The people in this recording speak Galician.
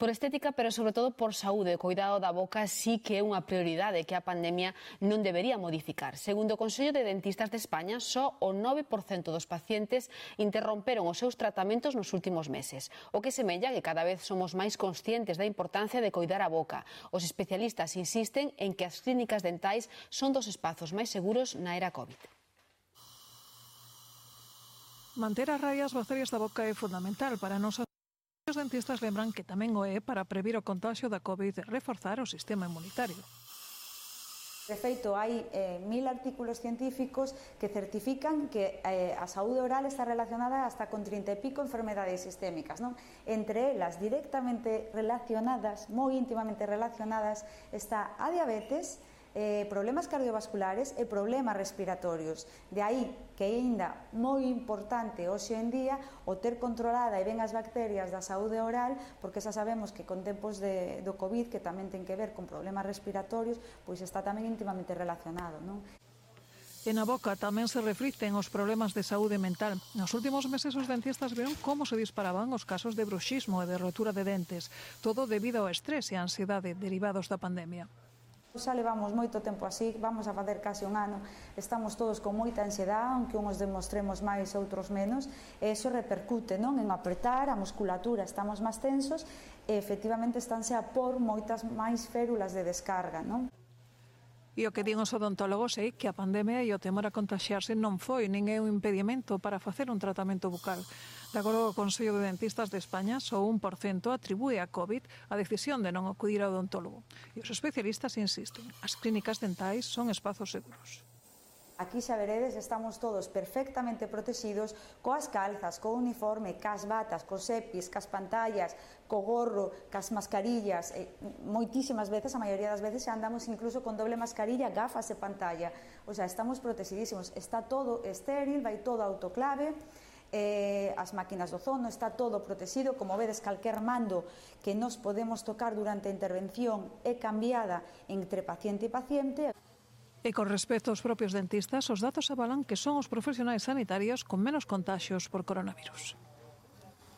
por estética, pero sobre todo por saúde. O cuidado da boca sí que é unha prioridade que a pandemia non debería modificar. Segundo o Consello de Dentistas de España, só o 9% dos pacientes interromperon os seus tratamentos nos últimos meses. O que semella que cada vez somos máis conscientes da importancia de coidar a boca. Os especialistas insisten en que as clínicas dentais son dos espazos máis seguros na era COVID. Manter as radias bacterias da boca é fundamental para non Os dentistas lembran que tamén o é para previr o contagio da COVID e reforzar o sistema inmunitario. De feito, hai eh, mil artículos científicos que certifican que eh, a saúde oral está relacionada hasta con 30 e pico enfermedades sistémicas, non? Entre elas, directamente relacionadas, moi íntimamente relacionadas, está a diabetes, eh, problemas cardiovasculares e problemas respiratorios. De aí que é ainda moi importante hoxe en día o ter controlada e ben as bacterias da saúde oral, porque xa sabemos que con tempos de, do COVID, que tamén ten que ver con problemas respiratorios, pois está tamén íntimamente relacionado. Non? E na boca tamén se reflicten os problemas de saúde mental. Nos últimos meses os dentistas veron como se disparaban os casos de bruxismo e de rotura de dentes, todo debido ao estrés e a ansiedade derivados da pandemia. Xa levamos moito tempo así, vamos a facer case un ano, estamos todos con moita ansiedade, aunque uns demostremos máis, outros menos, e iso repercute non en apretar a musculatura, estamos máis tensos, e efectivamente estánse a por moitas máis férulas de descarga. Non? E o que din os odontólogos é que a pandemia e o temor a contagiarse non foi nin é un impedimento para facer un tratamento bucal. De acordo co Consello de Dentistas de España, só un por cento atribúe a COVID a decisión de non acudir ao odontólogo. E os especialistas insisten, as clínicas dentais son espazos seguros. Aquí xa veredes, estamos todos perfectamente protegidos coas calzas, co uniforme, cas batas, cos EPIs, cas pantallas, co gorro, cas mascarillas. E, moitísimas veces, a maioría das veces, xa andamos incluso con doble mascarilla, gafas e pantalla. O sea, estamos protegidísimos. Está todo estéril, vai todo autoclave eh, as máquinas do zono, está todo protegido, como vedes, calquer mando que nos podemos tocar durante a intervención é cambiada entre paciente e paciente. E con respecto aos propios dentistas, os datos avalan que son os profesionais sanitarios con menos contagios por coronavirus.